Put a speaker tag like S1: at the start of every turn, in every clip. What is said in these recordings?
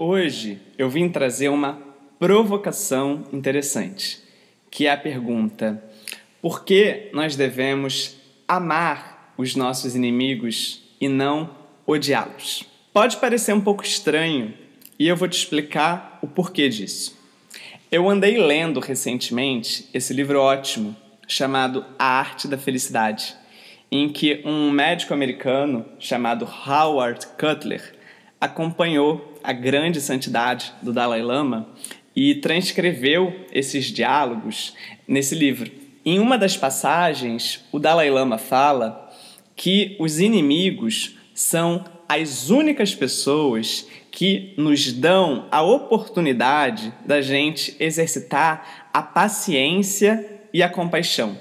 S1: Hoje eu vim trazer uma provocação interessante, que é a pergunta: por que nós devemos amar os nossos inimigos e não odiá-los? Pode parecer um pouco estranho e eu vou te explicar o porquê disso. Eu andei lendo recentemente esse livro ótimo chamado A Arte da Felicidade, em que um médico americano chamado Howard Cutler acompanhou a grande santidade do Dalai Lama e transcreveu esses diálogos nesse livro. Em uma das passagens, o Dalai Lama fala que os inimigos são as únicas pessoas que nos dão a oportunidade da gente exercitar a paciência e a compaixão.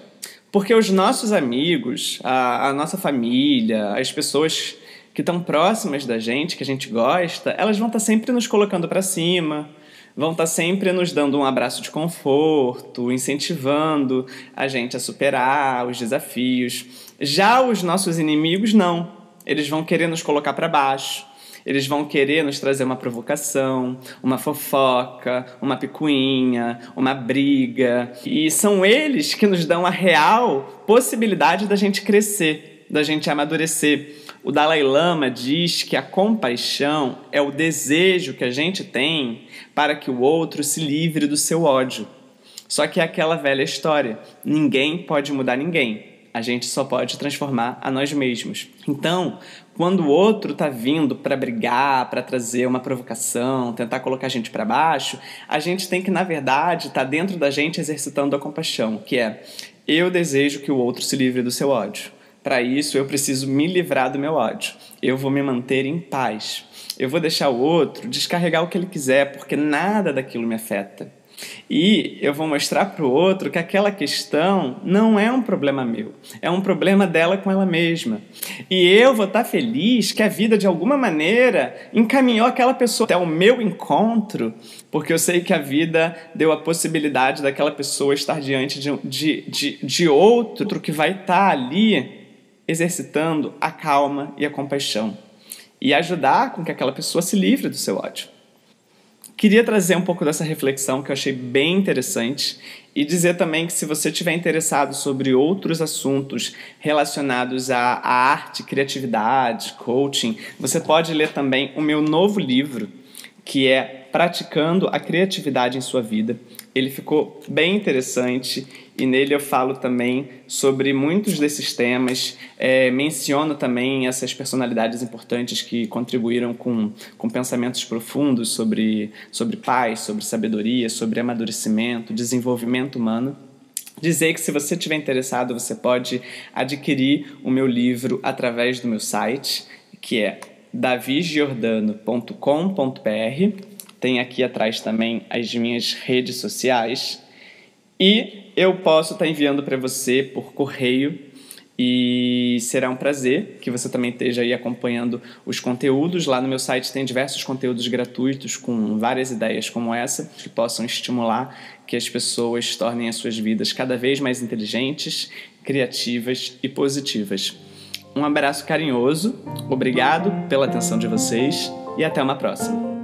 S1: Porque os nossos amigos, a, a nossa família, as pessoas que estão próximas da gente, que a gente gosta, elas vão estar tá sempre nos colocando para cima, vão estar tá sempre nos dando um abraço de conforto, incentivando a gente a superar os desafios. Já os nossos inimigos, não. Eles vão querer nos colocar para baixo. Eles vão querer nos trazer uma provocação, uma fofoca, uma picuinha, uma briga. E são eles que nos dão a real possibilidade da gente crescer, da gente amadurecer o Dalai Lama diz que a compaixão é o desejo que a gente tem para que o outro se livre do seu ódio. Só que é aquela velha história: ninguém pode mudar ninguém. A gente só pode transformar a nós mesmos. Então, quando o outro está vindo para brigar, para trazer uma provocação, tentar colocar a gente para baixo, a gente tem que, na verdade, estar tá dentro da gente exercitando a compaixão, que é eu desejo que o outro se livre do seu ódio. Para isso, eu preciso me livrar do meu ódio. Eu vou me manter em paz. Eu vou deixar o outro descarregar o que ele quiser, porque nada daquilo me afeta. E eu vou mostrar para o outro que aquela questão não é um problema meu, é um problema dela com ela mesma. E eu vou estar tá feliz que a vida, de alguma maneira, encaminhou aquela pessoa até o meu encontro, porque eu sei que a vida deu a possibilidade daquela pessoa estar diante de, de, de, de outro que vai estar tá ali exercitando a calma e a compaixão e ajudar com que aquela pessoa se livre do seu ódio. Queria trazer um pouco dessa reflexão que eu achei bem interessante e dizer também que se você estiver interessado sobre outros assuntos relacionados à, à arte, criatividade, coaching, você pode ler também o meu novo livro, que é Praticando a Criatividade em Sua Vida. Ele ficou bem interessante e nele eu falo também sobre muitos desses temas, é, menciono também essas personalidades importantes que contribuíram com, com pensamentos profundos sobre, sobre paz, sobre sabedoria, sobre amadurecimento, desenvolvimento humano. Dizer que se você estiver interessado, você pode adquirir o meu livro através do meu site, que é davigiordano.com.br. Tem aqui atrás também as minhas redes sociais e eu posso estar enviando para você por correio e será um prazer que você também esteja aí acompanhando os conteúdos. Lá no meu site tem diversos conteúdos gratuitos com várias ideias como essa que possam estimular que as pessoas tornem as suas vidas cada vez mais inteligentes, criativas e positivas. Um abraço carinhoso, obrigado pela atenção de vocês e até uma próxima.